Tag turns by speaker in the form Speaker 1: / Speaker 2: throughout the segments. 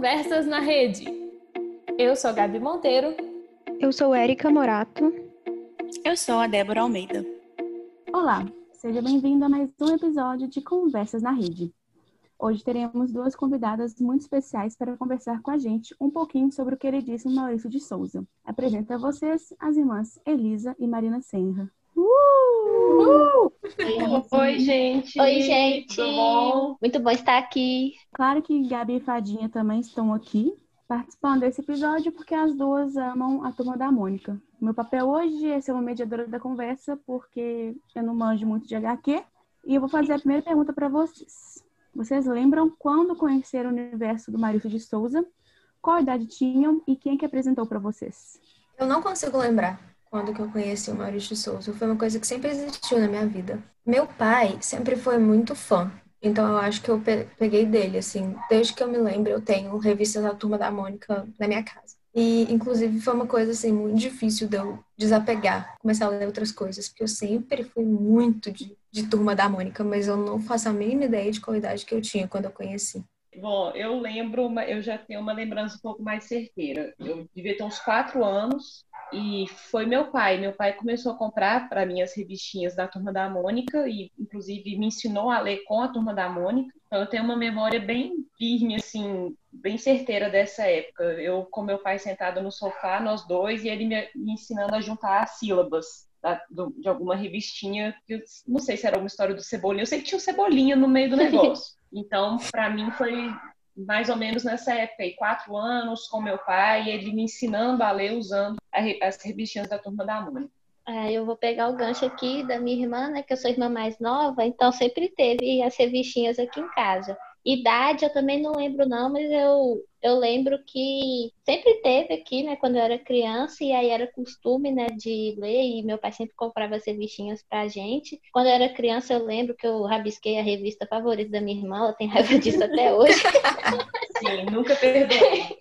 Speaker 1: Conversas na Rede. Eu sou a Gabi Monteiro.
Speaker 2: Eu sou Érica Morato.
Speaker 3: Eu sou a Débora Almeida.
Speaker 4: Olá, seja bem-vindo a mais um episódio de Conversas na Rede. Hoje teremos duas convidadas muito especiais para conversar com a gente um pouquinho sobre o queridíssimo Maurício de Souza. Apresento a vocês as irmãs Elisa e Marina Senra.
Speaker 1: Uh! Uh!
Speaker 5: Oi, gente.
Speaker 6: Oi, gente. Bom? Muito bom estar aqui.
Speaker 4: Claro que Gabi e Fadinha também estão aqui participando desse episódio porque as duas amam a turma da Mônica. Meu papel hoje é ser uma mediadora da conversa porque eu não manjo muito de HQ e eu vou fazer a primeira pergunta para vocês. Vocês lembram quando conheceram o universo do Maurício de Souza? Qual idade tinham e quem que apresentou para vocês?
Speaker 5: Eu não consigo lembrar quando que eu conheci o Maurício Souza. Foi uma coisa que sempre existiu na minha vida. Meu pai sempre foi muito fã. Então eu acho que eu peguei dele, assim. Desde que eu me lembro, eu tenho revistas da Turma da Mônica na minha casa. E, inclusive, foi uma coisa, assim, muito difícil de eu desapegar, começar a ler outras coisas, porque eu sempre fui muito de, de Turma da Mônica, mas eu não faço a mínima ideia de qual idade que eu tinha quando eu conheci.
Speaker 7: Bom, eu lembro, eu já tenho uma lembrança um pouco mais certeira. Eu devia ter uns quatro anos e foi meu pai. Meu pai começou a comprar para mim as revistinhas da Turma da Mônica e, inclusive, me ensinou a ler com a Turma da Mônica. Então, eu tenho uma memória bem firme, assim, bem certeira dessa época. Eu com meu pai sentado no sofá, nós dois, e ele me, me ensinando a juntar as sílabas da, do, de alguma revistinha. Que eu não sei se era uma história do Cebolinha. Eu sei que tinha o Cebolinha no meio do negócio. Então, para mim, foi mais ou menos nessa época, aí, quatro anos com meu pai, ele me ensinando a ler usando as revistinhas da Turma da Mônica.
Speaker 6: É, eu vou pegar o gancho aqui da minha irmã, né, que eu sou irmã mais nova, então sempre teve as revistinhas aqui em casa. Idade eu também não lembro não, mas eu, eu lembro que sempre teve aqui, né, quando eu era criança, e aí era costume, né, de ler, e meu pai sempre comprava as revistinhas pra gente. Quando eu era criança, eu lembro que eu rabisquei a revista favorita da minha irmã, ela tem raiva disso até hoje.
Speaker 7: Sim, nunca perdoei.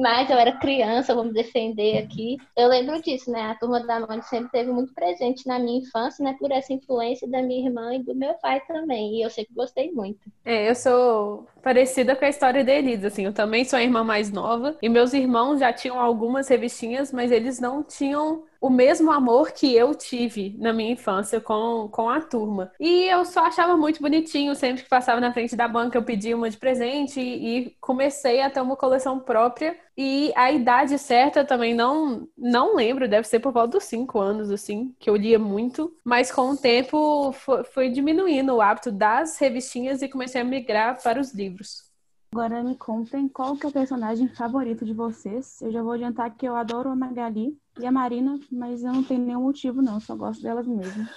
Speaker 6: Mas eu era criança, vamos defender aqui. Eu lembro disso, né? A turma da Mônica sempre teve muito presente na minha infância, né? Por essa influência da minha irmã e do meu pai também. E eu sempre gostei muito.
Speaker 1: É, eu sou parecida com a história da Elisa, assim. Eu também sou a irmã mais nova. E meus irmãos já tinham algumas revistinhas, mas eles não tinham o mesmo amor que eu tive na minha infância com, com a turma. E eu só achava muito bonitinho, sempre que passava na frente da banca eu pedia uma de presente e, e comecei a ter uma coleção própria. E a idade certa também não não lembro, deve ser por volta dos cinco anos, assim, que eu lia muito. Mas com o tempo foi, foi diminuindo o hábito das revistinhas e comecei a migrar para os livros.
Speaker 4: Agora me contem qual que é o personagem favorito de vocês. Eu já vou adiantar que eu adoro a Magali e a Marina, mas eu não tenho nenhum motivo, não. Só gosto delas mesmo.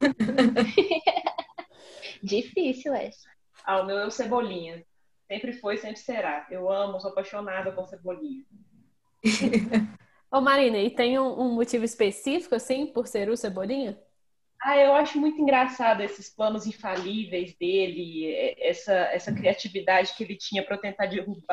Speaker 6: Difícil essa.
Speaker 7: Ah, o meu é o Cebolinha. Sempre foi, sempre será. Eu amo, sou apaixonada com Cebolinha.
Speaker 1: Ô Marina, e tem um, um motivo específico, assim, por ser o Cebolinha?
Speaker 7: Ah, eu acho muito engraçado esses planos infalíveis dele, essa, essa criatividade que ele tinha para tentar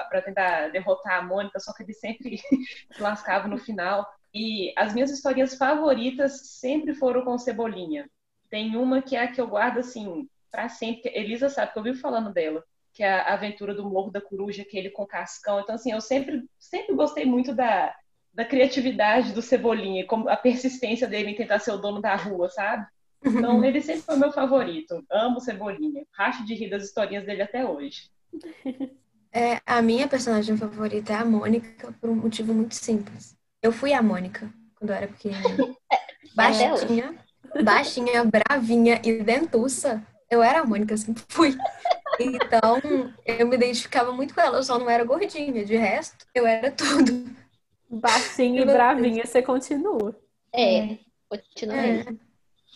Speaker 7: para tentar derrotar a Mônica, só que ele sempre se lascava no final. E as minhas historinhas favoritas sempre foram com Cebolinha. Tem uma que é a que eu guardo assim para sempre. Elisa sabe que eu vivo falando dela, que é a aventura do Morro da Coruja, que ele com Cascão. Então assim, eu sempre sempre gostei muito da da criatividade do Cebolinha, como a persistência dele em tentar ser o dono da rua, sabe? Então, ele sempre foi meu favorito. Amo Cebolinha. Racho de rir das historinhas dele até hoje.
Speaker 5: É, a minha personagem favorita é a Mônica, por um motivo muito simples. Eu fui a Mônica quando eu era pequena. Baixinha, baixinha, bravinha e dentuça. Eu era a Mônica, sempre fui. Então, eu me identificava muito com ela. Eu só não era gordinha. De resto, eu era tudo.
Speaker 1: Baixinha e bravinha, você continua.
Speaker 6: É, continua é.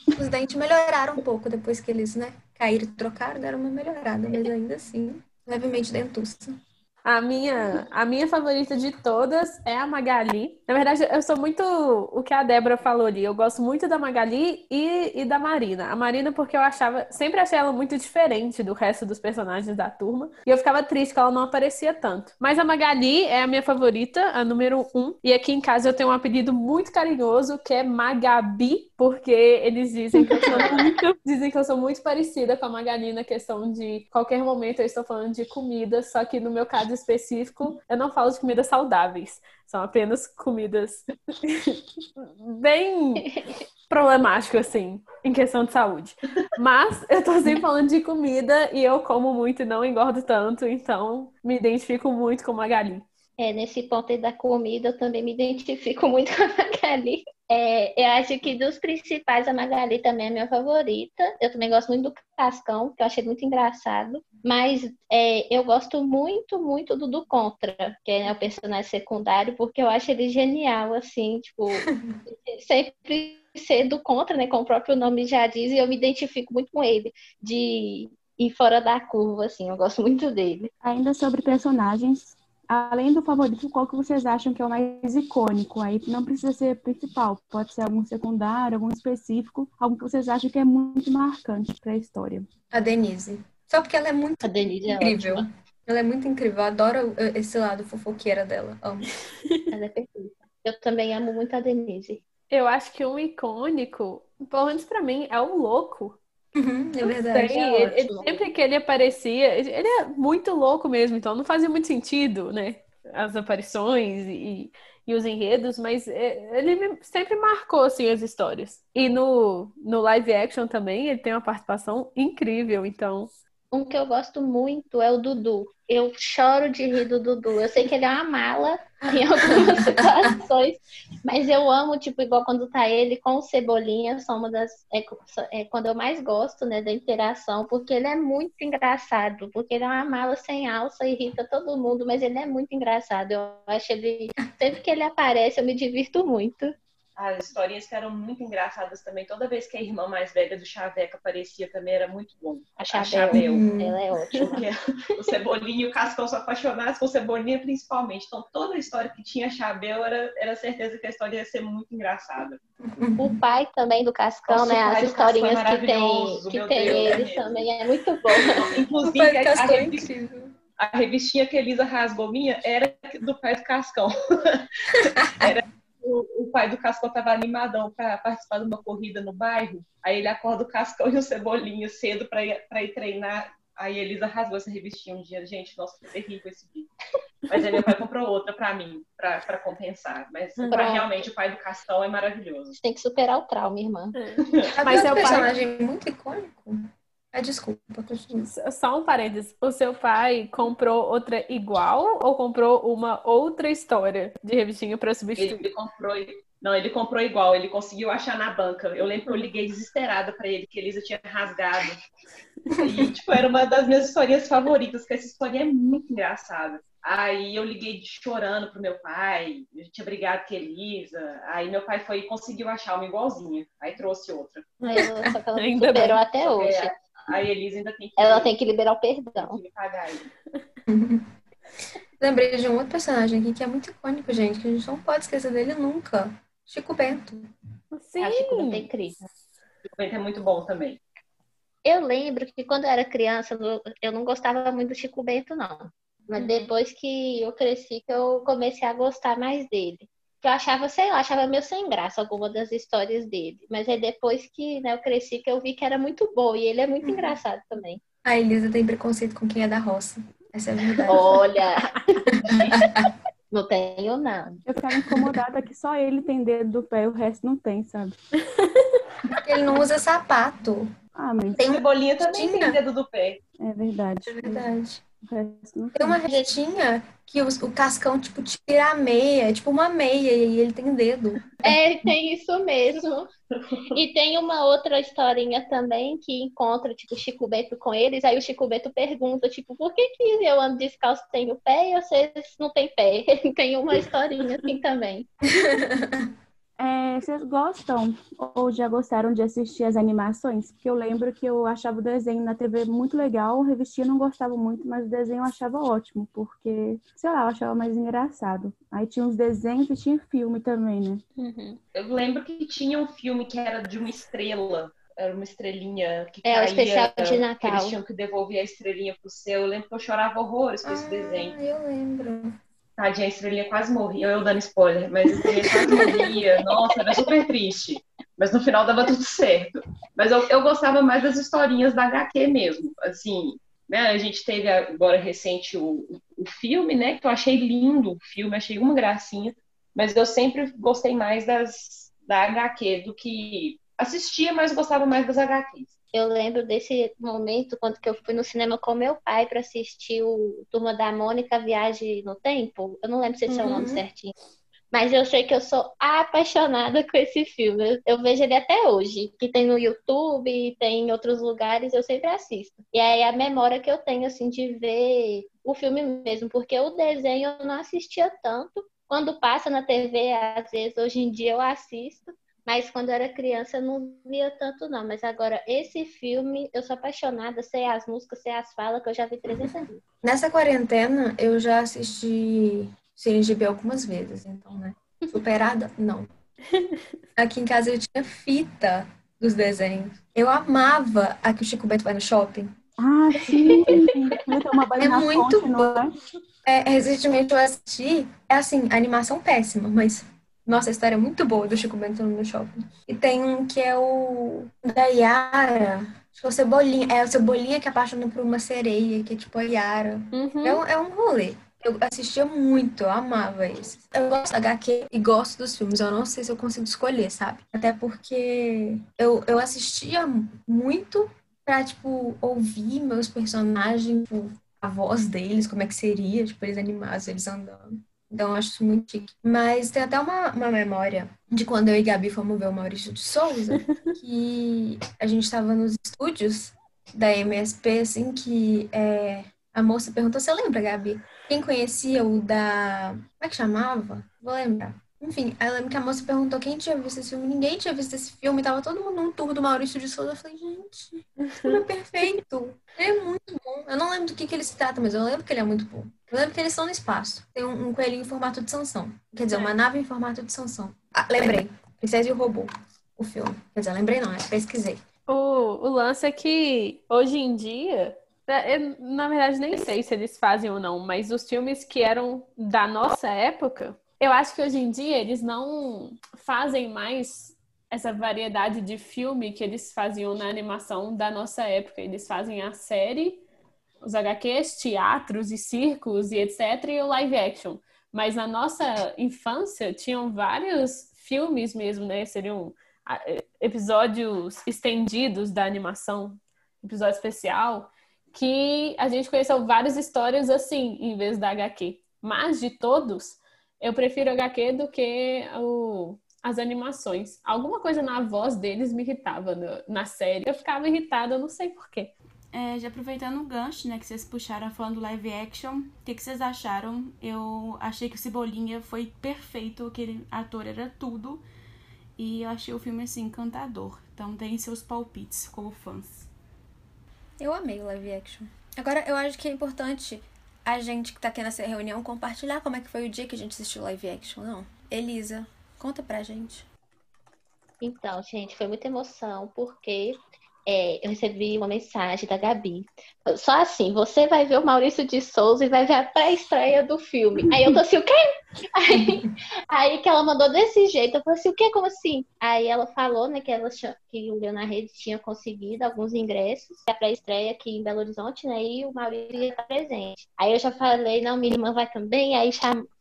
Speaker 5: Os dentes melhoraram um pouco depois que eles, né, caíram e trocaram, deram uma melhorada, mas ainda assim, levemente dentuça.
Speaker 1: A minha, a minha favorita de todas é a Magali. Na verdade, eu sou muito o que a Débora falou ali. Eu gosto muito da Magali e, e da Marina. A Marina, porque eu achava, sempre achei ela muito diferente do resto dos personagens da turma. E eu ficava triste que ela não aparecia tanto. Mas a Magali é a minha favorita, a número um. E aqui em casa eu tenho um apelido muito carinhoso que é Magabi, porque eles dizem que eu sou muito, dizem que eu sou muito parecida com a Magali na questão de qualquer momento eu estou falando de comida, só que no meu caso específico, eu não falo de comidas saudáveis. São apenas comidas bem problemáticas, assim, em questão de saúde. Mas eu tô sempre falando de comida e eu como muito e não engordo tanto, então me identifico muito com a Magali.
Speaker 6: É, nesse ponto aí da comida, eu também me identifico muito com a Magali. É, eu acho que dos principais, a Magali também é a minha favorita. Eu também gosto muito do Cascão, que eu achei muito engraçado. Mas é, eu gosto muito, muito do do Contra, que é o personagem secundário, porque eu acho ele genial, assim, tipo, sempre ser do Contra, né? Como o próprio nome já diz, e eu me identifico muito com ele, de ir fora da curva, assim, eu gosto muito dele.
Speaker 4: Ainda sobre personagens, além do favorito, qual que vocês acham que é o mais icônico? Aí não precisa ser principal, pode ser algum secundário, algum específico, algum que vocês acham que é muito marcante para a história.
Speaker 5: A Denise. Só porque ela é muito
Speaker 6: A Denise é
Speaker 5: incrível.
Speaker 6: ótima.
Speaker 5: ela é muito incrível. Eu adoro esse lado fofoqueira dela. Amo.
Speaker 6: Ela é perfeita. Eu também amo muito a Denise.
Speaker 1: Eu acho que um icônico, pelo menos pra mim, é o louco.
Speaker 5: Uhum, é verdade.
Speaker 1: sei,
Speaker 6: é
Speaker 1: ele- ele- sempre que ele aparecia, ele é muito louco mesmo, então não fazia muito sentido, né? As aparições e, e os enredos, mas é, ele me- sempre marcou assim as histórias. E no, no live action também ele tem uma participação incrível, então
Speaker 6: Um que eu gosto muito é o Dudu. Eu choro de rir do Dudu. Eu sei que ele é uma mala em algumas situações, mas eu amo, tipo, igual quando tá ele com o Cebolinha, são uma das. É, é quando eu mais gosto, né, da interação, porque ele é muito engraçado, porque ele é uma mala sem alça, irrita todo mundo, mas ele é muito engraçado. Eu acho ele. Sempre que ele aparece, eu me divirto muito.
Speaker 7: As historinhas que eram muito engraçadas também. Toda vez que a irmã mais velha do Chaveca aparecia também era muito bom.
Speaker 6: A
Speaker 7: A
Speaker 6: Chabel,
Speaker 7: Chabel.
Speaker 5: Hum.
Speaker 6: ela é ótima.
Speaker 7: Porque o Cebolinha e o Cascão são apaixonados com Cebolinha principalmente. Então toda a história que tinha Chabel era, era certeza que a história ia ser muito engraçada.
Speaker 6: O pai também do Cascão,
Speaker 7: Nossa,
Speaker 6: né?
Speaker 7: o
Speaker 6: As
Speaker 7: é
Speaker 6: historinhas que tem, que tem
Speaker 7: Deus, é mesmo.
Speaker 6: também é muito bom.
Speaker 5: O
Speaker 7: Inclusive,
Speaker 5: pai do
Speaker 7: a, a
Speaker 5: é
Speaker 7: a revistinha que a Elisa rasgou minha era do pai do Cascão. Era o, o pai do Cascão estava animadão para participar de uma corrida no bairro. Aí ele acorda o Cascão e o Cebolinha cedo para ir, pra ir treinar. Aí a Elisa rasgou essa revistinha um dia. Gente, nossa, foi terrível esse vídeo. Mas aí meu pai comprou outra para mim, para compensar. Mas pra, realmente o pai do Cascão é maravilhoso.
Speaker 6: Tem que superar o trauma, irmã.
Speaker 5: Sabe
Speaker 1: Mas
Speaker 5: outro
Speaker 1: seu pai-
Speaker 5: personagem muito icônico? Ah, desculpa, continua.
Speaker 1: só um parênteses, o seu pai comprou outra igual ou comprou uma outra história de revistinha para substituir?
Speaker 7: ele comprou. Não, ele comprou igual, ele conseguiu achar na banca. Eu lembro que eu liguei desesperada pra ele, que a Elisa tinha rasgado. E, tipo, era uma das minhas historinhas favoritas, porque essa história é muito engraçada. Aí eu liguei chorando pro meu pai, eu tinha brigado com a Elisa. Aí meu pai foi e conseguiu achar uma igualzinha. Aí trouxe outra.
Speaker 6: Eu- só que ela superou
Speaker 1: bem.
Speaker 6: até hoje.
Speaker 7: É, a Elisa ainda tem que,
Speaker 6: Ela tem que liberar o
Speaker 7: tem
Speaker 6: perdão.
Speaker 7: que me pagar.
Speaker 5: Lembrei de um outro personagem aqui que é muito icônico, gente, que a gente não pode esquecer dele nunca. Chico Bento.
Speaker 1: Sim.
Speaker 6: A Chico Bento é incrível.
Speaker 7: O Bento é muito bom também.
Speaker 6: Eu lembro que quando eu era criança, eu- eu não gostava muito do Chico Bento, não. Mas
Speaker 1: Uhum.
Speaker 6: depois que eu cresci, que eu comecei a gostar mais dele. Que eu achava, sei lá, achava meio sem graça alguma das histórias dele. Mas é depois que né, eu cresci que eu vi que era muito bom. E ele é muito engraçado também.
Speaker 5: A Elisa tem preconceito com quem é da roça. Essa é a verdade.
Speaker 6: Olha! não tenho, não.
Speaker 4: Eu ficava incomodada que só ele tem dedo do pé e o resto não tem, sabe?
Speaker 5: Porque ele não usa sapato.
Speaker 4: Ah, mas
Speaker 5: Tem
Speaker 7: O
Speaker 5: uma
Speaker 7: Cebolinha também tem dedo do pé.
Speaker 4: é verdade.
Speaker 5: é verdade.
Speaker 4: O
Speaker 5: Tem uma retinha que os- o Cascão, tipo, tira a meia, é tipo uma meia, e ele tem dedo.
Speaker 6: É, tem isso mesmo. E tem uma outra historinha também que encontra, tipo, o Chico Bento com eles. Aí o Chico Bento pergunta, tipo, por que que eu ando descalço tenho pé e vocês não têm pé? Tem uma historinha assim também.
Speaker 4: É, vocês gostam ou já gostaram de assistir as animações? Porque eu lembro que eu achava o desenho na TV muito legal, a revistinha eu não gostava muito, mas o desenho eu achava ótimo, porque, sei lá, eu achava mais engraçado. Aí tinha uns desenhos e tinha filme também, né?
Speaker 6: Uhum.
Speaker 7: Eu lembro que tinha um filme que era de uma estrela. Era uma estrelinha que
Speaker 6: É, o especial de
Speaker 7: que
Speaker 6: Natal.
Speaker 7: eles tinham que devolver a estrelinha pro céu. Eu lembro que eu chorava horrores com esse desenho.
Speaker 5: Ah, eu lembro.
Speaker 7: Tadinha, a estrelinha quase morria. Eu dando spoiler, mas a estrelinha quase morria. Nossa, era super triste. Mas no final dava tudo certo. Mas eu, eu gostava mais das historinhas da HQ mesmo. Assim, né? A gente teve agora recente o, o filme, né? Que eu achei lindo o filme, achei uma gracinha, mas eu sempre gostei mais das da HQ do que assistia, mas gostava mais das HQs.
Speaker 6: Eu lembro desse momento quando que eu fui no cinema com meu pai para assistir o Turma da Mônica Viagem no Tempo. Eu não lembro se esse uhum. é o nome uhum. certinho. Mas eu sei que eu sou apaixonada com esse filme. Eu, eu, vejo ele até hoje, que tem no YouTube, tem em outros lugares, eu sempre assisto. E aí a memória que eu tenho assim de ver o filme mesmo, porque o desenho eu não assistia tanto. Quando passa na TV, às vezes hoje em dia eu assisto, mas quando eu era criança eu não via tanto, não. Mas agora, esse filme, eu sou apaixonada, sei as músicas, sei as falas, que eu já vi 300 vezes.
Speaker 5: Nessa quarentena, eu já assisti CNGB algumas vezes, então, né? Superada? Não. Aqui em casa eu tinha fita dos desenhos. Eu amava a que o Chico Bento vai no shopping.
Speaker 4: Ah, sim!
Speaker 5: é muito fonte, bom. É? é, recentemente eu assisti, é assim, animação péssima, mas nossa, a história é muito boa do Chico Bento no shopping. E tem um que é o da Yara. Acho que é o Cebolinha. É o Cebolinha que apaixona por uma sereia, que é tipo a Yara. Uhum. É, um, é um rolê. Eu assistia muito, eu amava isso. Eu gosto da HQ e gosto dos filmes. Eu não sei se eu consigo escolher, sabe? Até porque eu, eu assistia muito pra, tipo, ouvir meus personagens, tipo, a voz deles, como é que seria, tipo, eles animados, eles andando. Então, eu acho muito chique. Mas tem até uma, uma memória de quando eu e Gabi fomos ver o Maurício de Souza, que a gente estava nos estúdios da MSP, assim, que é, a moça perguntou, você lembra, Gabi? Quem conhecia o da... Como é que chamava? Vou lembrar. Enfim, eu lembro que a moça perguntou quem tinha visto esse filme. Ninguém tinha visto esse filme. Tava todo mundo num tour do Maurício de Souza. Eu falei, gente, esse filme é perfeito. Ele é muito bom. Eu não lembro do que, que ele se trata, mas eu lembro que ele é muito bom. Eu lembro que eles estão no espaço. Tem um, um coelhinho em formato de Sansão. Quer dizer, uma é. nave em formato de Sansão. Ah, lembrei. Princesa e o Robô. O filme. Quer dizer, lembrei não, é pesquisei.
Speaker 1: O, o lance é que, hoje em dia, é, eu, na verdade, nem sei se eles fazem ou não, mas os filmes que eram da nossa época, eu acho que hoje em dia eles não fazem mais essa variedade de filme que eles faziam na animação da nossa época. Eles fazem a série os HQs, teatros e circos e etc. e o live action. Mas na nossa infância tinham vários filmes mesmo, né? Seriam episódios estendidos da animação, episódio especial, que a gente conheceu várias histórias assim, em vez da HQ. Mas de todos, eu prefiro HQ do que o, as animações. Alguma coisa na voz deles me irritava no, na série. Eu ficava irritada, não sei porquê.
Speaker 3: É, já aproveitando o gancho, né, que vocês puxaram falando do live action, o que, que vocês acharam? Eu achei que o Cebolinha foi perfeito, aquele ator era tudo. E eu achei o filme, assim, encantador. Então, deem seus palpites como fãs.
Speaker 5: Eu amei o live action. Agora, eu acho que é importante a gente que tá aqui nessa reunião compartilhar como é que foi o dia que a gente assistiu live action, não? Elisa, conta pra gente.
Speaker 6: Então, gente, foi muita emoção, porque é, eu recebi uma mensagem da Gabi. Só assim, você vai ver o Maurício de Souza e vai ver a pré-estreia do filme. Aí eu tô assim, o quê? Aí, aí, que ela mandou desse jeito, eu falei assim, o quê? Como assim? Aí ela falou, né, que, ela, que o Leonardo Rede tinha conseguido alguns ingressos, a pré-estreia aqui em Belo Horizonte, né, e o Maurício ia estar presente. Aí eu já falei, não, minha irmã vai também, aí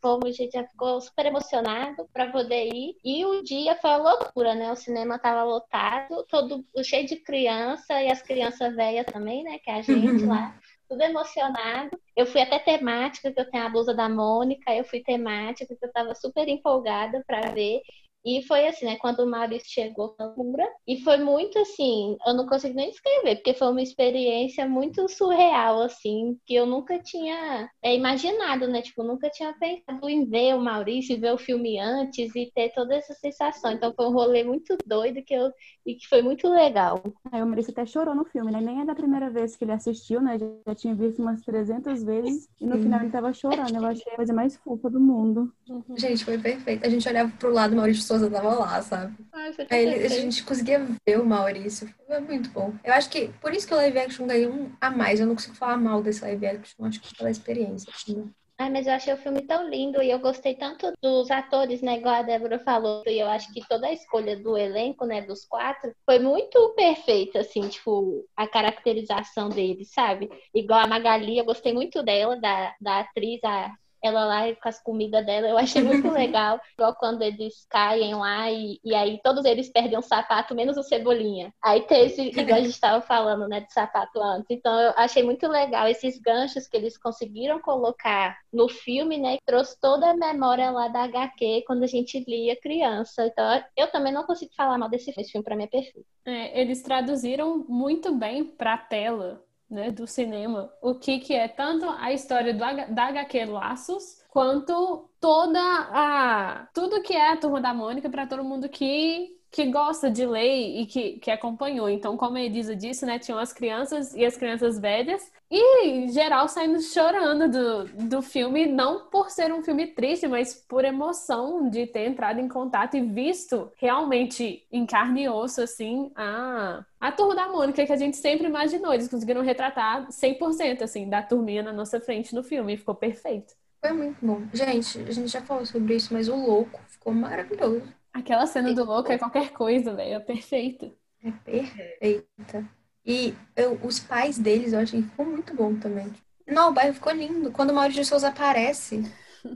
Speaker 6: fomos, a gente já ficou super emocionado para poder ir. E o dia foi uma loucura, né, o cinema tava lotado, todo cheio de criança, e as crianças velhas também, né, que é a gente lá tudo emocionado. Eu fui até temática, que eu tenho a blusa da Mônica, eu fui temática, que eu estava super empolgada para ver. E foi assim, né? Quando o Maurício chegou na cura. E foi muito assim, eu não consigo nem descrever, porque foi uma experiência muito surreal, assim, que eu nunca tinha é, imaginado, né? Tipo, nunca tinha pensado em ver o Maurício, ver o filme antes e ter toda essa sensação. Então foi um rolê muito doido que eu, e que foi muito legal.
Speaker 4: Aí o Maurício até chorou no filme, né? Nem é da primeira vez que ele assistiu, né? Já, já tinha visto umas 300 vezes. E no final ele tava chorando. Eu achei a coisa mais fofa do mundo.
Speaker 5: Uhum. Gente, foi perfeito. A gente olhava pro lado, Maurício Souza tava lá, sabe? Ai, Aí a gente conseguia ver o Maurício. Foi muito bom. Eu acho que por isso que o live action ganhou um a mais. Eu não consigo falar mal desse live action, acho que pela experiência. Assim, né?
Speaker 6: Ai, mas eu achei o filme tão lindo e eu gostei tanto dos atores, né? Igual a Débora falou. E eu acho que toda a escolha do elenco, né, dos quatro, foi muito perfeita, assim, tipo, a caracterização deles, sabe? Igual a Magali, eu gostei muito dela, da, da atriz, a ela lá com as comidas dela, eu achei muito legal. Igual quando eles caem lá e, e aí todos eles perdem um sapato, menos o Cebolinha. Aí tem esse, igual a gente estava falando, né, de sapato antes. Então eu achei muito legal esses ganchos que eles conseguiram colocar no filme, né, trouxe toda a memória lá da HQ quando a gente lia criança. Então eu também não consigo falar mal desse filme, esse filme para mim é perfeito.
Speaker 1: É, eles traduziram muito bem para tela né, do cinema, o que, que é tanto a história do, da HQ Laços, quanto toda a. tudo que é a Turma da Mônica para todo mundo que que gosta de ler e que, que acompanhou. Então, como a Elisa disse, né, tinham as crianças e as crianças velhas, e geral saindo chorando do, do filme, não por ser um filme triste, mas por emoção de ter entrado em contato e visto realmente em carne e osso, assim, a, a turma da Mônica que a gente sempre imaginou. Eles conseguiram retratar 100%, assim, da turminha na nossa frente no filme, e ficou perfeito.
Speaker 5: Foi muito bom. Gente, a gente já falou sobre isso, mas o louco ficou maravilhoso.
Speaker 1: Aquela cena do louco é qualquer coisa, velho. É perfeita.
Speaker 5: É perfeita. E eu, os pais deles, eu achei que ficou muito bom também. Não, o bairro ficou lindo. Quando o Maurício de Souza aparece,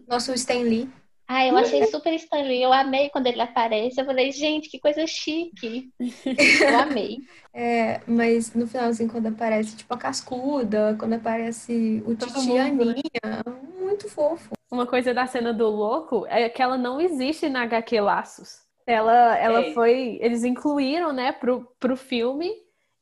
Speaker 5: nosso Stan Lee.
Speaker 6: Ah, eu achei super estranho. Eu amei quando ele aparece. Eu falei, gente, que coisa chique. Eu amei.
Speaker 5: É, mas no finalzinho, quando aparece, tipo, a cascuda, quando aparece o Titi Aninha, muito fofo.
Speaker 1: Uma coisa da cena do louco é que ela não existe na HQ Laços. Ela, ela é. foi. Eles incluíram, né, pro, pro filme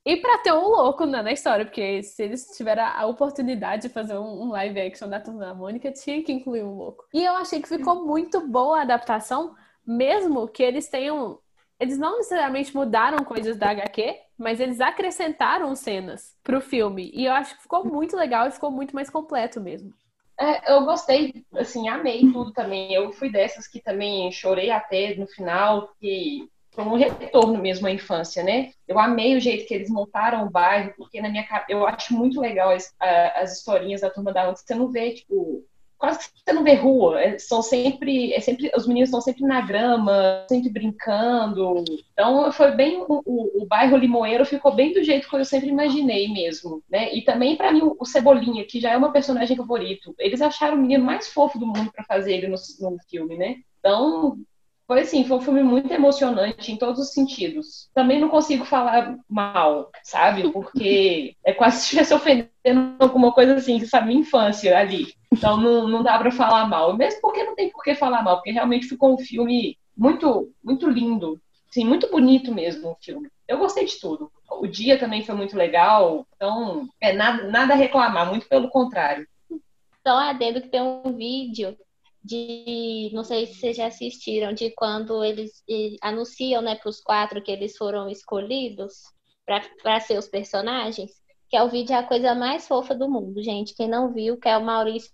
Speaker 1: e pra ter um louco na, na história, porque se eles tiveram a oportunidade de fazer um, live action da Turma da Mônica, tinha que incluir um louco. E eu achei que ficou muito boa a adaptação, mesmo que eles tenham. Eles não necessariamente mudaram coisas da HQ, mas eles acrescentaram cenas pro filme. E eu acho que ficou muito legal e ficou muito mais completo mesmo.
Speaker 7: É, eu gostei, assim, amei tudo também. Eu fui dessas que também chorei até no final, que foi um retorno mesmo à infância, né? Eu amei o jeito que eles montaram o bairro, porque na minha eu acho muito legal as, as historinhas da turma da onde você não vê, tipo, quase que você não vê rua. É, são sempre, é sempre, os meninos estão sempre na grama, sempre brincando. Então foi bem o, o, o, bairro Limoeiro ficou bem do jeito que eu sempre imaginei mesmo, né? E também para mim o Cebolinha, que já é uma personagem favorito, eles acharam o menino mais fofo do mundo para fazer ele no, no filme, né? Então foi assim, foi um filme muito emocionante em todos os sentidos. Também não consigo falar mal, sabe? Porque é quase se estivesse ofendendo alguma coisa assim, sabe? Minha infância ali. Então não, não dá para falar mal. Mesmo porque não tem por que falar mal, porque realmente ficou um filme muito, muito lindo. Sim, muito bonito mesmo o filme. Eu gostei de tudo. O dia também foi muito legal. Então, é nada, nada a reclamar, muito pelo contrário.
Speaker 6: Só adendo que tem um vídeo de, não sei se vocês já assistiram, de quando eles anunciam, né, para os quatro que eles foram escolhidos para ser os personagens, que é o vídeo é a coisa mais fofa do mundo, gente. Quem não viu, que é o Maurício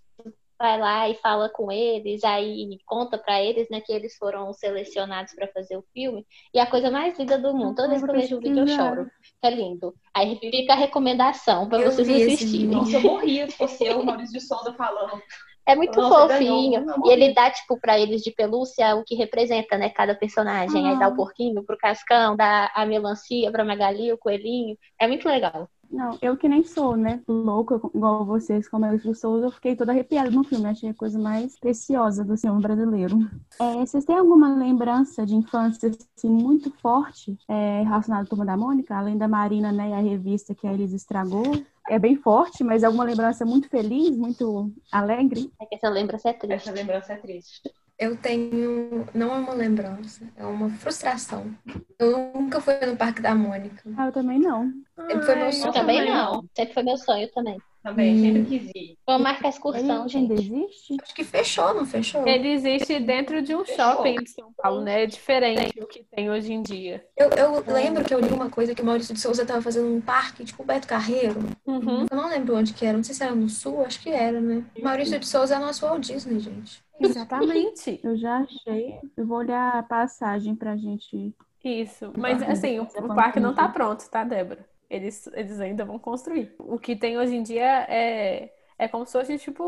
Speaker 6: vai lá e fala com eles, aí conta para eles, né, que eles foram selecionados para fazer o filme. E é a coisa mais linda do mundo. Toda vez que eu vejo o vídeo eu choro. É lindo. Aí fica a recomendação para vocês assistirem.
Speaker 7: Nossa, eu morria se fosse eu, Maurício de Souza falando.
Speaker 6: É muito Nossa, fofinho. e ele dá, tipo, pra eles de pelúcia o que representa, né, cada personagem. Aí dá o ah. porquinho pro Cascão, dá a melancia pra Magali, o coelhinho. É muito legal.
Speaker 4: Não, eu que nem sou, né, louca, igual vocês, como eu sou, eu fiquei toda arrepiada no filme. Achei a coisa mais preciosa do cinema brasileiro. É, vocês têm alguma lembrança de infância, assim, muito forte é, relacionada à Turma da Mônica? Além da Marina, né, e a revista que a Elis estragou? é bem forte, mas é alguma lembrança muito feliz, muito alegre.
Speaker 6: É que essa lembrança é triste.
Speaker 7: Essa lembrança é triste.
Speaker 5: Eu tenho. Não é uma lembrança, é uma frustração. Eu nunca fui no Parque da Mônica.
Speaker 4: Ah, eu também não.
Speaker 5: Sempre foi meu sonho.
Speaker 6: Eu também não. Sempre foi meu sonho também.
Speaker 7: Também, hum. sempre quis ir.
Speaker 6: Vamos marcar a excursão, Ele gente.
Speaker 4: Ainda existe?
Speaker 5: Acho que fechou, não fechou?
Speaker 1: Ele existe dentro de um fechou. shopping de São Paulo, né? É diferente do que tem hoje em dia.
Speaker 5: Eu, eu lembro que eu li uma coisa que o Maurício de Souza estava fazendo um parque, tipo o Beto Carreiro.
Speaker 1: Uhum.
Speaker 5: Eu não lembro onde que era, não sei se era no sul, acho que era, né? Maurício de Souza é nosso Walt Disney, gente.
Speaker 1: Exatamente.
Speaker 4: eu já achei. Eu vou olhar a passagem pra gente.
Speaker 1: Isso. Mas assim, o, o parque não tá pronto, tá, Débora? Eles, eles ainda vão construir. O que tem hoje em dia é, É como se fosse tipo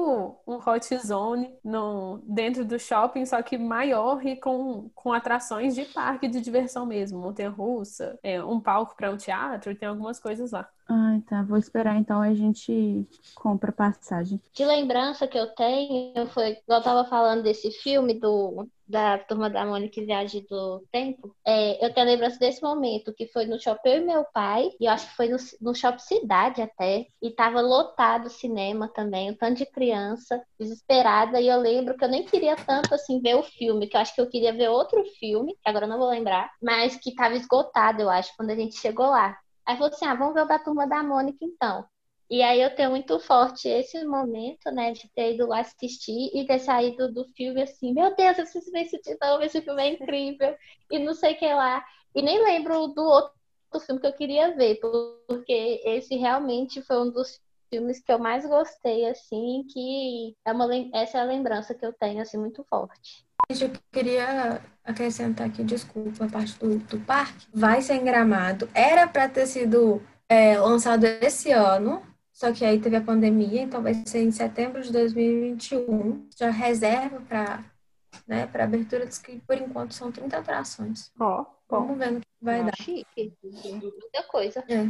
Speaker 1: um hot zone no, dentro do shopping, só que maior e com, com atrações de parque de diversão mesmo. Montanha russa, é, um palco para um teatro, tem algumas coisas lá.
Speaker 4: Ah, tá. Vou esperar então a gente compra passagem.
Speaker 6: De lembrança que eu tenho, foi, eu tava falando desse filme do da Turma da Mônica e Viagem do Tempo, é, eu tenho lembrança desse momento, que foi no shopping eu e meu pai, e eu acho que foi no, no shopping Cidade até, e tava lotado o cinema também, um tanto de criança, desesperada, e eu lembro que eu nem queria tanto assim ver o filme, que eu acho que eu queria ver outro filme, que agora eu não vou lembrar, mas que tava esgotado, eu acho, quando a gente chegou lá. Aí falou assim: ah, vamos ver o da turma da Mônica então. E aí eu tenho muito forte esse momento, né, de ter ido lá assistir e ter saído do filme assim, meu Deus, eu preciso ver esse de esse filme é incrível, e não sei o que lá. E nem lembro do outro filme que eu queria ver, porque esse realmente foi um dos filmes que eu mais gostei, assim, que é uma, essa é a lembrança que eu tenho, assim, muito forte.
Speaker 5: Eu queria acrescentar aqui, desculpa, a parte do, do parque. Vai ser em Gramado. Era para ter sido é, lançado esse ano, só que aí teve a pandemia, então vai ser em setembro de 2021. Já reserva para né, para abertura, diz que por enquanto são 30 atrações.
Speaker 1: Ó,
Speaker 5: oh, Vamos ver no que vai dar.
Speaker 6: Chique, muita coisa.
Speaker 5: É.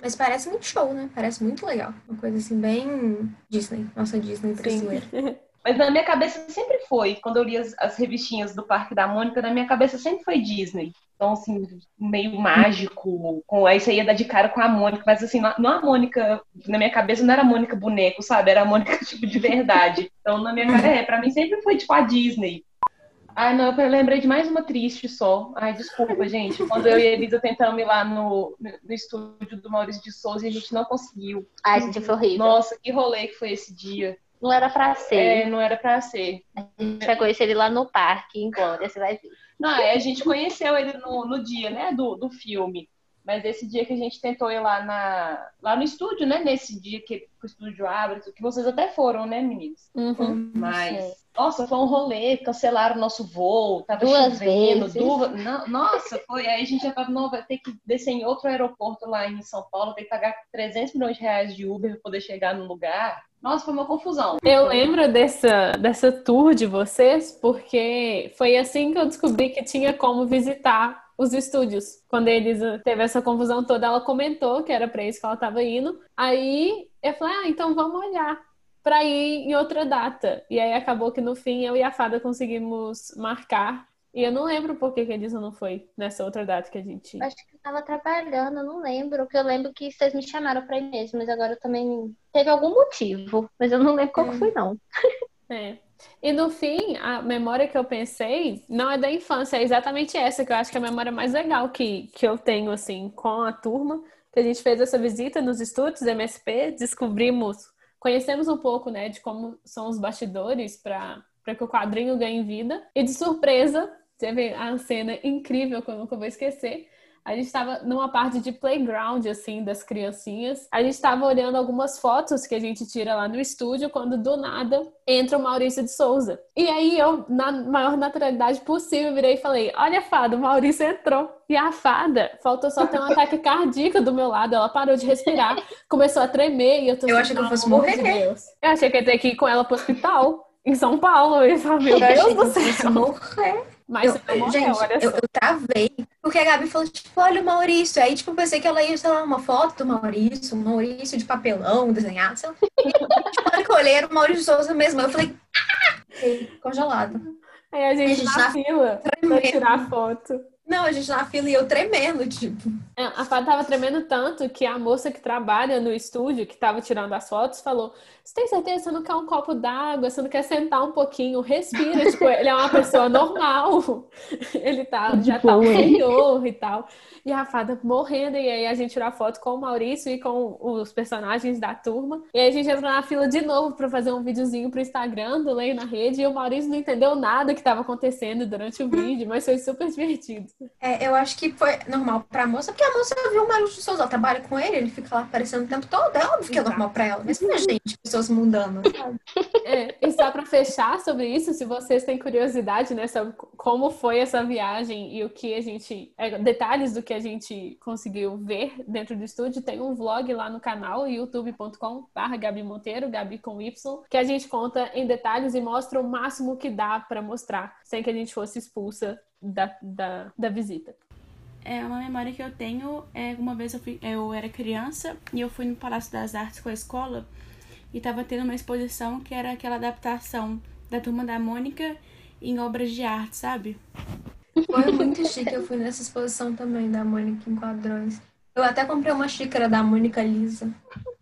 Speaker 5: Mas parece muito show, né? Parece muito legal. Uma coisa assim, bem Disney. Nossa Disney brasileira.
Speaker 7: Mas na minha cabeça sempre foi, quando eu li as, as, revistinhas do Parque da Mônica, na minha cabeça sempre foi Disney. Então, assim, meio mágico, com aí você ia dar de cara com a Mônica, mas assim, não, a Mônica, na minha cabeça não era a Mônica boneco, sabe? Era a Mônica, tipo, de verdade. Então, na minha cara, é, pra mim sempre foi, tipo, a Disney. Ai, não, eu lembrei de mais uma triste só. Ai, desculpa, gente. Quando eu e a Elisa tentamos ir lá no, no estúdio do Maurício de Souza e a gente não conseguiu.
Speaker 6: Ai, gente, foi horrível.
Speaker 7: Nossa, que rolê que foi esse dia.
Speaker 6: Não era pra ser.
Speaker 7: É, não era pra ser.
Speaker 6: A gente vai conhecer ele lá no parque, em Glória, você vai ver.
Speaker 7: Não, a gente conheceu ele no, no dia, né, do, do filme. Mas esse dia que a gente tentou ir lá, na, lá no estúdio, né? Nesse dia que o estúdio abre, que vocês até foram, né, meninos?
Speaker 1: Uhum,
Speaker 7: Mas, nossa, foi um rolê, cancelaram o nosso voo, tava
Speaker 6: duas
Speaker 7: chovendo,
Speaker 6: vezes.
Speaker 7: duas. Não, nossa, foi. Aí a gente já tava, não, vai ter que descer em outro aeroporto lá em São Paulo, tem que pagar 300 milhões de reais de Uber para poder chegar no lugar. Nossa, foi uma confusão.
Speaker 1: Eu lembro dessa, dessa tour de vocês, porque foi assim que eu descobri que tinha como visitar os estúdios. Quando a Elisa teve essa confusão toda, ela comentou que era para isso que ela estava indo. Aí eu falei, ah, então vamos olhar para ir em outra data. E aí acabou que no fim eu e a Fada conseguimos marcar. E eu não lembro por que, que a Elisa não foi nessa outra data que a gente.
Speaker 6: Acho que eu tava trabalhando, eu não lembro. Porque eu lembro que vocês me chamaram pra ir mesmo, mas agora eu também. Teve algum motivo, mas eu não lembro qual é. foi, não.
Speaker 1: É. E no fim, a memória que eu pensei não é da infância, é exatamente essa, que eu acho que é a memória mais legal que, que eu tenho, assim, com a turma. Que a gente fez essa visita nos estúdios MSP, descobrimos, conhecemos um pouco, né, de como são os bastidores para que o quadrinho ganhe vida. E de surpresa, teve a cena incrível que eu nunca vou esquecer, a gente estava numa parte de playground, assim, das criancinhas. A gente estava olhando algumas fotos que a gente tira lá no estúdio, quando do nada entra o Maurício de Souza. E aí eu, na maior naturalidade possível, virei e falei: Olha, fada, o Maurício entrou. E a fada, faltou só ter um ataque cardíaco do meu lado. Ela parou de respirar, começou a tremer. E eu tô
Speaker 5: Eu achei que eu fosse morrer. De
Speaker 1: Deus. Eu achei que ia ter que ir com ela pro hospital. Em São Paulo, eu falei, meu
Speaker 5: eu
Speaker 1: Deus do céu.
Speaker 5: Morrer.
Speaker 1: Mas
Speaker 5: eu, morreu, gente, eu, eu, travei. Porque a Gabi falou, tipo, olha o Maurício. Aí, tipo, eu pensei que ela ia, sei lá, uma foto do Maurício, um Maurício de papelão desenhado. Sei lá. E, tipo, eu olhei, era o Maurício Souza mesmo. Eu falei, ah! Fiquei congelado.
Speaker 1: Aí a gente, a gente na, na fila pra tirar foto.
Speaker 5: Não, a gente na fila e eu tremendo, tipo.
Speaker 1: É, a Fada tava tremendo tanto que a moça que trabalha no estúdio, que tava tirando as fotos, falou: Você tem certeza que você não quer um copo d'água? Você não quer sentar um pouquinho? Respira. tipo, ele é uma pessoa normal. ele tá, já tá um senhor e tal. E a Fada morrendo. E aí a gente tirou a foto com o Maurício e com os personagens da turma. E aí a gente entrou na fila de novo pra fazer um videozinho pro Instagram do Leio na Rede. E o Maurício não entendeu nada que tava acontecendo durante o vídeo, mas foi super divertido.
Speaker 5: É, eu acho que foi normal pra moça, porque a moça viu o Maurício de Souza, ela trabalha com ele, ele fica lá aparecendo o tempo todo, é óbvio que é normal pra ela. Mas pra gente, pessoas mudando, sabe?
Speaker 1: É, e só para fechar sobre isso, se vocês têm curiosidade, né, sobre como foi essa viagem e o que a gente. é, detalhes do que a gente conseguiu ver dentro do estúdio, tem um vlog lá no canal, youtube.com/barra Gabi Monteiro, Gabi com Y, que a gente conta em detalhes e mostra o máximo que dá para mostrar, sem que a gente fosse expulsa da, da, da visita.
Speaker 3: É uma memória que eu tenho. É uma vez eu, fui, eu era criança e eu fui no Palácio das Artes com a escola e tava tendo uma exposição que era aquela adaptação da Turma da Mônica em obras de arte, sabe?
Speaker 5: Foi muito chique, eu fui nessa exposição também da Mônica em quadrões. Eu até comprei uma xícara da Mônica Lisa.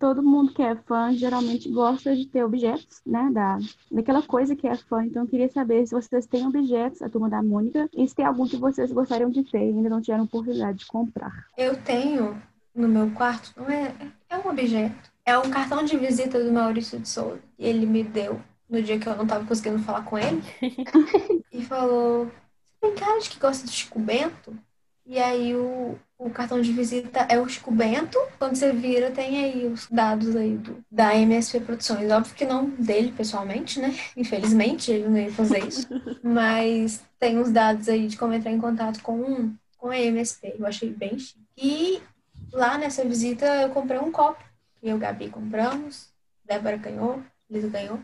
Speaker 4: Todo mundo que é fã geralmente gosta de ter objetos, né? Da, daquela coisa que é fã. Então eu queria saber se vocês têm objetos, a turma da Mônica, e se tem algum que vocês gostariam de ter e ainda não tiveram oportunidade de comprar.
Speaker 5: Eu tenho no meu quarto, não é, é um objeto. É um cartão de visita do Maurício de Souza. Ele me deu no dia que eu não tava conseguindo falar com ele. e falou: Você tem cara de que gosta do Chico Bento? E aí o, o cartão de visita é o Chico Bento. Quando você vira, tem aí os dados aí do, da MSP Produções. Óbvio que não dele pessoalmente, né? Infelizmente, ele não ia fazer isso. Mas tem os dados aí de como entrar em contato com, com a MSP. Eu achei bem chique. E lá nessa visita eu comprei um copo. Que eu e o Gabi compramos. Débora ganhou, Lisa ganhou.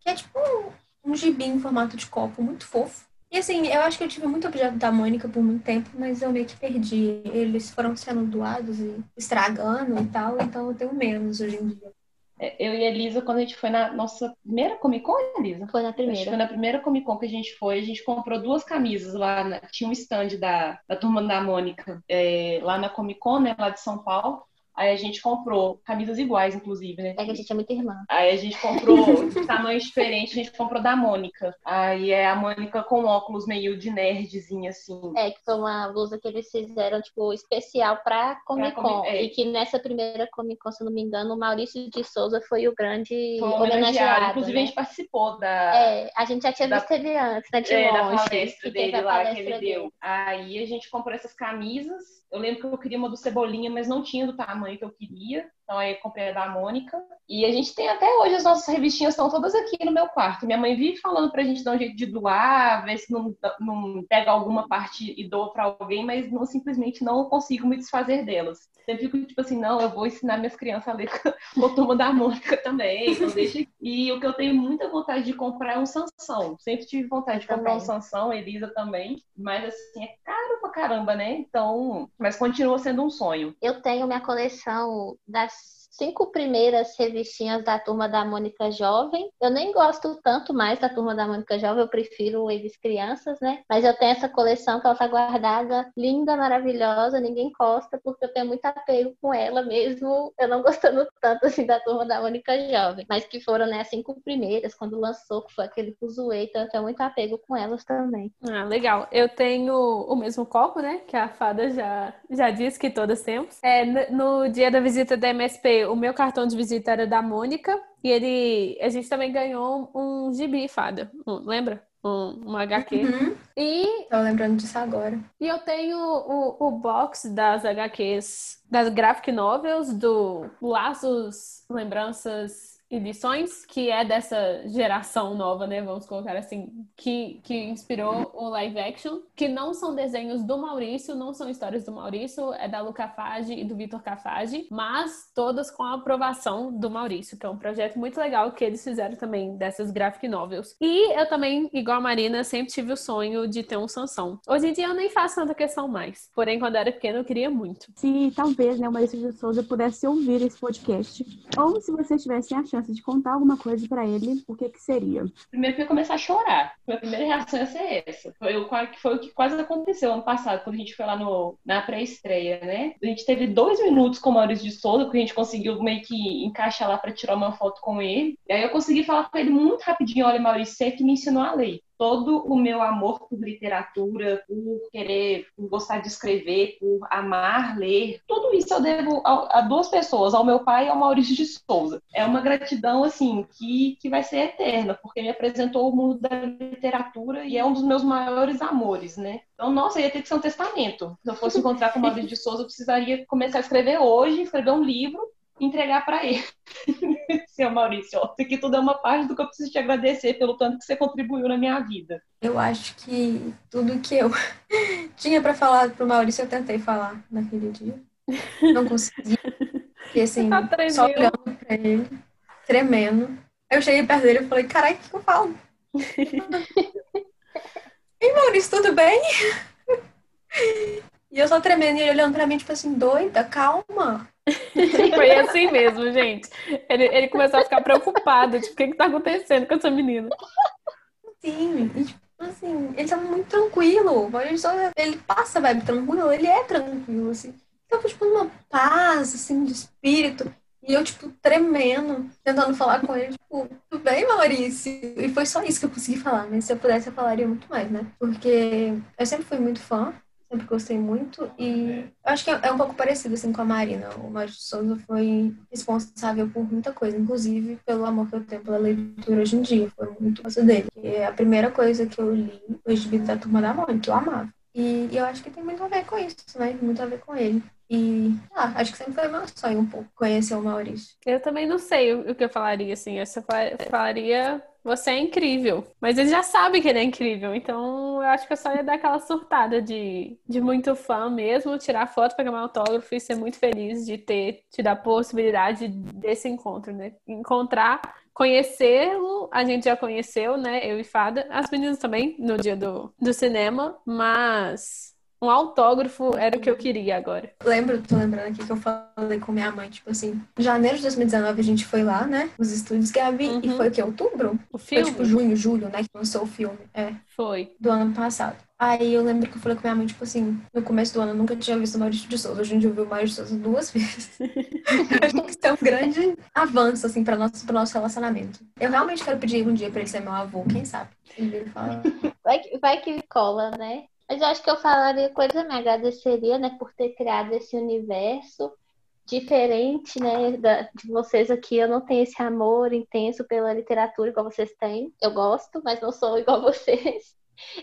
Speaker 5: Que é tipo um, um gibi em formato de copo, muito fofo. E assim, eu acho que eu tive muito objeto da Mônica por muito tempo, mas eu meio que perdi. Eles foram sendo doados e estragando e tal, então eu tenho menos hoje em dia.
Speaker 7: É, Eu e a Elisa, quando a gente foi na nossa primeira Comic Con, Elisa?
Speaker 6: Foi na
Speaker 7: Acho que foi
Speaker 6: primeira.
Speaker 7: na primeira Comic Con que a gente foi, a gente comprou duas camisas lá, na- tinha um stand da, da Turma da Mônica é, lá na Comic Con, né, lá de São Paulo. Aí a gente comprou camisas iguais, inclusive, né?
Speaker 6: É que a gente é muito irmã.
Speaker 7: Aí a gente comprou de tamanhos diferentes, a gente comprou da Mônica. Aí é a Mônica com óculos meio de nerdzinha, assim.
Speaker 6: É, que foi uma blusa que eles fizeram, tipo, especial pra Comic Con.
Speaker 7: Comic- é.
Speaker 6: E que nessa primeira Comic Con, se não me engano, o Maurício de Souza foi o grande
Speaker 7: Foi homenageado.
Speaker 6: homenageado.
Speaker 7: Inclusive,
Speaker 6: né?
Speaker 7: a gente participou da,
Speaker 6: É, a gente já tinha
Speaker 7: da-
Speaker 6: visto ele antes, né? De
Speaker 7: é, da
Speaker 6: longe,
Speaker 7: palestra
Speaker 6: que teve
Speaker 7: dele lá que
Speaker 6: palestra
Speaker 7: ele
Speaker 6: dele.
Speaker 7: deu. Aí a gente comprou essas camisas. Eu lembro que eu queria uma do Cebolinha, mas não tinha do tamanho que eu queria. Então aí eu comprei a da Mônica. E a gente tem até hoje, as nossas revistinhas estão todas aqui no meu quarto. Minha mãe vive falando pra gente dar um jeito de doar, ver se não, não pega alguma parte e doa pra alguém, mas não simplesmente não consigo me desfazer delas. Sempre fico tipo assim, não, eu vou ensinar minhas crianças a ler a turma da Mônica também. Então deixa. E o que eu tenho muita vontade de comprar é um Sansão. Sempre tive vontade de comprar
Speaker 6: Também.
Speaker 7: um Sansão, Elisa também. Mas assim, é caro pra caramba, né? Então, mas continua sendo um sonho.
Speaker 6: Eu tenho minha coleção das less cinco primeiras revistinhas da Turma da Mônica Jovem. Eu nem gosto tanto mais da Turma da Mônica Jovem, eu prefiro eles crianças, né? Mas eu tenho essa coleção que ela tá guardada, linda, maravilhosa, ninguém encosta, porque eu tenho muito apego com ela mesmo, eu não gostando tanto assim da Turma da Mônica Jovem. Mas que foram, né, as cinco primeiras, quando lançou, que foi aquele Fuzuê, então eu tenho muito apego com elas também.
Speaker 1: Ah, legal. Eu tenho o mesmo copo, né? Que a fada já, já disse que todas temos. É, no dia da visita da MSP, o meu cartão de visita era da Mônica. E ele, a gente também ganhou um gibi, fada. Um- lembra? Um, um HQ.
Speaker 5: Uhum.
Speaker 1: E,
Speaker 5: Tô lembrando disso agora.
Speaker 1: e eu tenho o, o box das HQs, das graphic novels, do Laços, Lembranças e Lições, que é dessa geração nova, né? Vamos colocar assim, que, que inspirou o live action, que não são desenhos do Maurício, não são histórias do Maurício, é da Luca Fage e do Vitor Cafage, mas todas com a aprovação do Maurício, que é um projeto muito legal que eles fizeram também dessas graphic novels. E eu também, igual a Marina, sempre tive o sonho de ter um Sansão. Hoje em dia eu nem faço tanta questão mais, porém quando eu era pequena eu queria muito.
Speaker 4: Se talvez né, o Maurício de Souza pudesse ouvir esse podcast, ou se vocês tivessem a chance de contar alguma coisa pra ele, o que que seria?
Speaker 7: Primeiro que eu ia começar a chorar. Minha primeira reação ia ser essa. Foi que foi o que quase aconteceu ano passado, quando a gente foi lá no, na pré-estreia, né? A gente teve dois minutos com o Maurício de Souza, que a gente conseguiu meio que encaixar lá pra tirar uma foto com ele. E aí eu consegui falar com ele muito rapidinho: olha, Maurício, você que me ensinou a ler. Todo o meu amor por literatura, por querer, por gostar de escrever, por amar ler, tudo isso eu devo a, a, duas pessoas, ao meu pai e ao Maurício de Souza. É uma gratidão, assim, que, que vai ser eterna, porque me apresentou o mundo da literatura e é um dos meus maiores amores, né? Então, nossa, ia ter que ser um testamento. Se eu fosse encontrar com o Maurício de Souza, eu precisaria começar a escrever hoje, escrever um livro entregar para ele. Seu Maurício, ó, aqui tudo é uma parte do que eu preciso te agradecer pelo tanto que você contribuiu na minha vida.
Speaker 5: Eu acho que tudo que eu tinha para falar pro Maurício eu tentei falar naquele dia. Não consegui. E assim, tá só olhando pra ele, tremendo. Eu cheguei perto dele e falei, carai, o que eu falo? Ei, Maurício, tudo bem? E eu só tremendo e ele olhando pra mim, tipo assim, doida, calma.
Speaker 1: Foi assim mesmo, gente. Ele, ele começou a ficar preocupado, tipo, o que que tá acontecendo com essa menina?
Speaker 5: Sim, tipo assim, ele tava muito tranquilo. Ele, só, ele passa vibe tranquilo, ele é tranquilo, assim. Tava, tipo, numa paz, assim, de espírito. E eu, tipo, tremendo, tentando falar com ele, tipo, tudo bem, Maurício? E foi só isso que eu consegui falar, mas se eu pudesse, eu falaria muito mais, né? Porque eu sempre fui muito fã sempre gostei muito. E acho que é, é um pouco parecido assim com a Marina. O Mário Souza foi responsável por muita coisa, inclusive pelo amor que eu tenho pela leitura hoje em dia. Foi muito coisa dele. é a primeira coisa que eu li foi o da Turma da Mônica, que eu amava. E, eu acho que tem muito a ver com isso, né? Muito a ver com ele. E ah, acho que sempre foi meu sonho um pouco conhecer o Maurício.
Speaker 1: Eu também não sei o, que eu falaria, assim. Eu só falaria você é incrível. Mas ele já sabe que ele é incrível. Então eu acho que eu só ia dar aquela surtada de, de muito fã mesmo, tirar foto, pegar meu autógrafo e ser muito feliz de ter tido a possibilidade desse encontro, né? Encontrar, conhecê-lo, a gente já conheceu, né? Eu e Fada, as meninas também, no dia do, do cinema, mas um autógrafo era o que eu queria agora.
Speaker 5: Lembro, tô lembrando aqui que eu falei com minha mãe, tipo assim, em janeiro de 2019 a gente foi lá, né? Os estúdios Gabi, uhum. e foi o que? Outubro?
Speaker 1: O filme?
Speaker 5: Foi tipo junho, julho, né? Que lançou o filme. É.
Speaker 1: Foi.
Speaker 5: Do ano passado. Aí eu lembro que eu falei com minha mãe, tipo assim, no começo do ano eu nunca tinha visto o Maurício de Souza. Hoje em dia eu o Maurício de Souza duas vezes. acho que isso é um grande avanço, assim, para nosso, nosso relacionamento. Eu realmente quero pedir um dia pra ele ser meu avô, quem sabe?
Speaker 6: Vai que, vai que cola, né? Mas eu acho que eu falaria coisa, me agradeceria, né, por ter criado esse universo diferente, né, da, de vocês aqui. Eu não tenho esse amor intenso pela literatura igual vocês têm. Eu gosto, mas não sou igual vocês.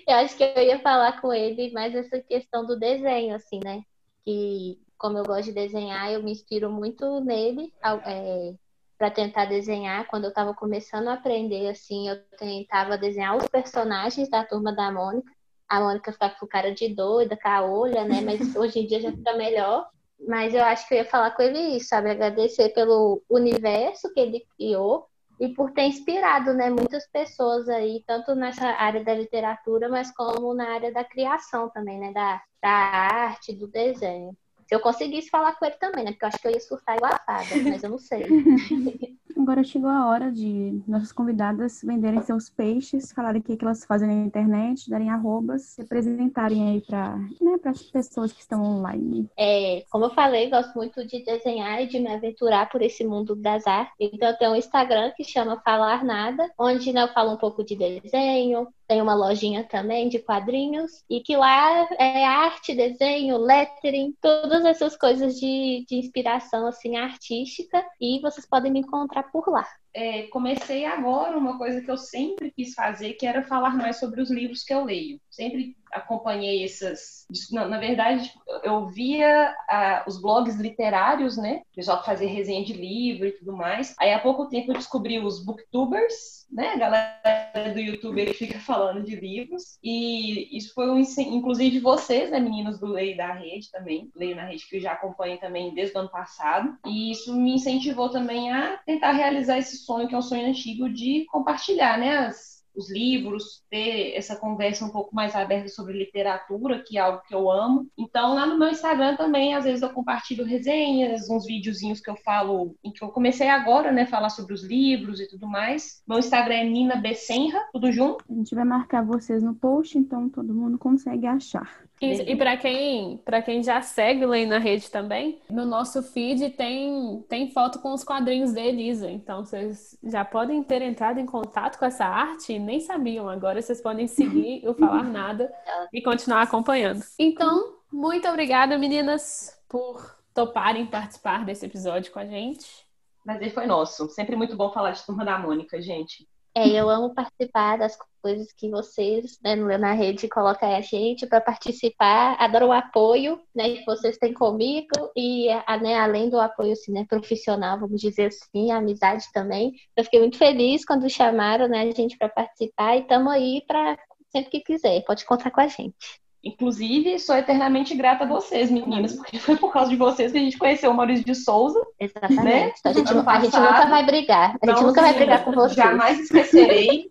Speaker 6: Eu acho que eu ia falar com ele mais essa questão do desenho, assim, né? Que, como eu gosto de desenhar, eu me inspiro muito nele é, para tentar desenhar. Quando eu estava começando a aprender, assim, eu tentava desenhar os personagens da Turma da Mônica a Mônica ficar com cara de doida, com a olha, né? Mas hoje em dia já fica melhor. Mas eu acho que eu ia falar com ele isso, sabe? Agradecer pelo universo que ele criou e por ter inspirado, né, muitas pessoas aí, tanto nessa área da literatura, mas como na área da criação também, né, da, da arte, do desenho. Se eu conseguisse falar com ele também, né, porque eu acho que eu ia surtar igual a fada, mas eu não sei.
Speaker 4: Agora chegou a hora de nossas convidadas venderem seus peixes, falarem o que, que elas fazem na internet, darem arrobas, se apresentarem aí para né, as pessoas que estão online.
Speaker 6: É, como eu falei, gosto muito de desenhar e de me aventurar por esse mundo das artes. Então eu tenho um Instagram que chama Falar Nada, onde né, eu falo um pouco de desenho, tem uma lojinha também de quadrinhos e que lá é arte, desenho, lettering, todas essas coisas de, de inspiração assim artística e vocês podem me encontrar por lá.
Speaker 7: É, comecei agora uma coisa que eu sempre quis fazer, que era falar mais sobre os livros que eu leio. Sempre acompanhei essas. Na, na verdade, eu via ah, os blogs literários, né? O pessoal fazia resenha de livro e tudo mais. Aí há pouco tempo eu descobri os booktubers, né? A galera do YouTube que fica falando de livros. E isso foi um inclusive vocês, né, meninos do Leio da Rede também, Leio na Rede, que eu já acompanho também desde o ano passado. E isso me incentivou também a tentar realizar esse sonho, que é um sonho antigo, de compartilhar, né? As, os livros, ter essa conversa um pouco mais aberta sobre literatura, que é algo que eu amo. Então, lá no meu Instagram também, às vezes eu compartilho resenhas, uns videozinhos que eu falo, em que eu comecei agora, né, falar sobre os livros e tudo mais. Meu Instagram é Nina Becenra, tudo junto.
Speaker 4: A gente vai marcar vocês no post, então todo mundo consegue achar.
Speaker 1: Isso. E para quem, para quem já segue o Lei na Rede também, no nosso feed tem, tem foto com os quadrinhos da Elisa. Então vocês já podem ter entrado em contato com essa arte, nem sabiam. Agora vocês podem seguir o Falar Nada e continuar acompanhando. Então, muito obrigada, meninas, por toparem participar desse episódio com a gente.
Speaker 7: Prazer foi nosso. Sempre muito bom falar de Turma da Mônica, gente.
Speaker 6: É, eu amo participar das coisas que vocês, né, na rede, colocam a gente para participar. Adoro o apoio, né, que vocês têm comigo e, né, além do apoio, assim, né, profissional, vamos dizer assim, a amizade também. Eu fiquei muito feliz quando chamaram, né, a gente para participar e estamos aí para sempre que quiser. Pode contar com a gente.
Speaker 7: Inclusive, sou eternamente grata a vocês, meninas, porque foi por causa de vocês que a gente conheceu o Maurício de Souza.
Speaker 6: Exatamente. Né? A, gente, a, gente, nunca vai brigar. A gente não, nunca vai brigar com vocês.
Speaker 7: Jamais esquecerei.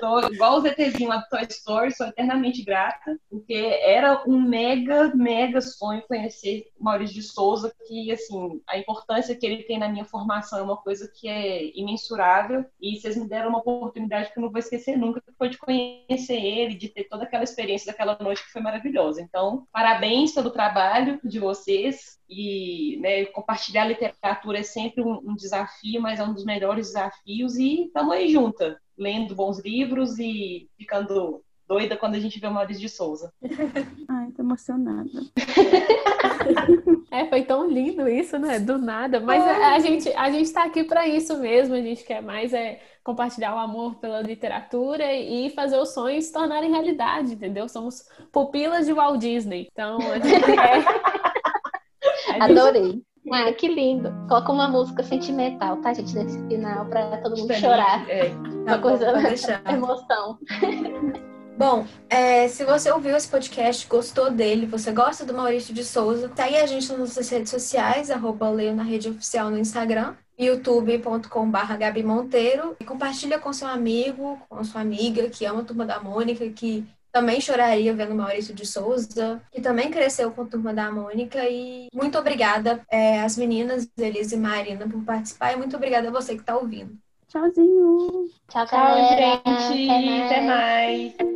Speaker 7: Sou igual o ZTzinho lá do Toy Story, sou eternamente grata, porque era um mega, mega sonho conhecer o Maurício de Souza, que, assim, a importância que ele tem na minha formação é uma coisa que é imensurável, e vocês me deram uma oportunidade que eu não vou esquecer nunca, que foi de conhecer ele, de ter toda aquela experiência daquela noite que foi maravilhosa. Então, parabéns pelo trabalho de vocês e né, compartilhar literatura é sempre um, um, desafio, mas é um dos melhores desafios e estamos aí juntas, lendo bons livros e ficando doida quando a gente vê o Maurício de Souza.
Speaker 4: Ai, tô emocionada.
Speaker 1: É, foi tão lindo isso, né? Do nada. Mas a, a gente, a gente tá aqui para isso mesmo. A gente quer mais é compartilhar o amor pela literatura e fazer os sonhos se tornarem realidade, entendeu? Somos pupilas de Walt Disney. Então, a gente quer.
Speaker 6: A Adorei. Gente... Ah, que lindo. Coloca uma música sentimental, tá, gente, nesse final, para todo mundo chorar. É. Uma tá coisa, bom, emoção.
Speaker 5: Bom, é, se você ouviu esse podcast, gostou dele, você gosta do Maurício de Souza, segue a gente nas nossas redes sociais, arroba Leio na rede oficial no Instagram, youtube.com.br Gabi Monteiro, e compartilha com seu amigo, com sua amiga que ama a Turma da Mônica, que também choraria vendo Maurício de Souza, que também cresceu com a Turma da Mônica. E muito obrigada é, às meninas, Elise e Marina, por participar, e muito obrigada a você que está ouvindo.
Speaker 4: Tchauzinho.
Speaker 6: Tchau,
Speaker 7: Tchau, gente. Até mais. Até mais.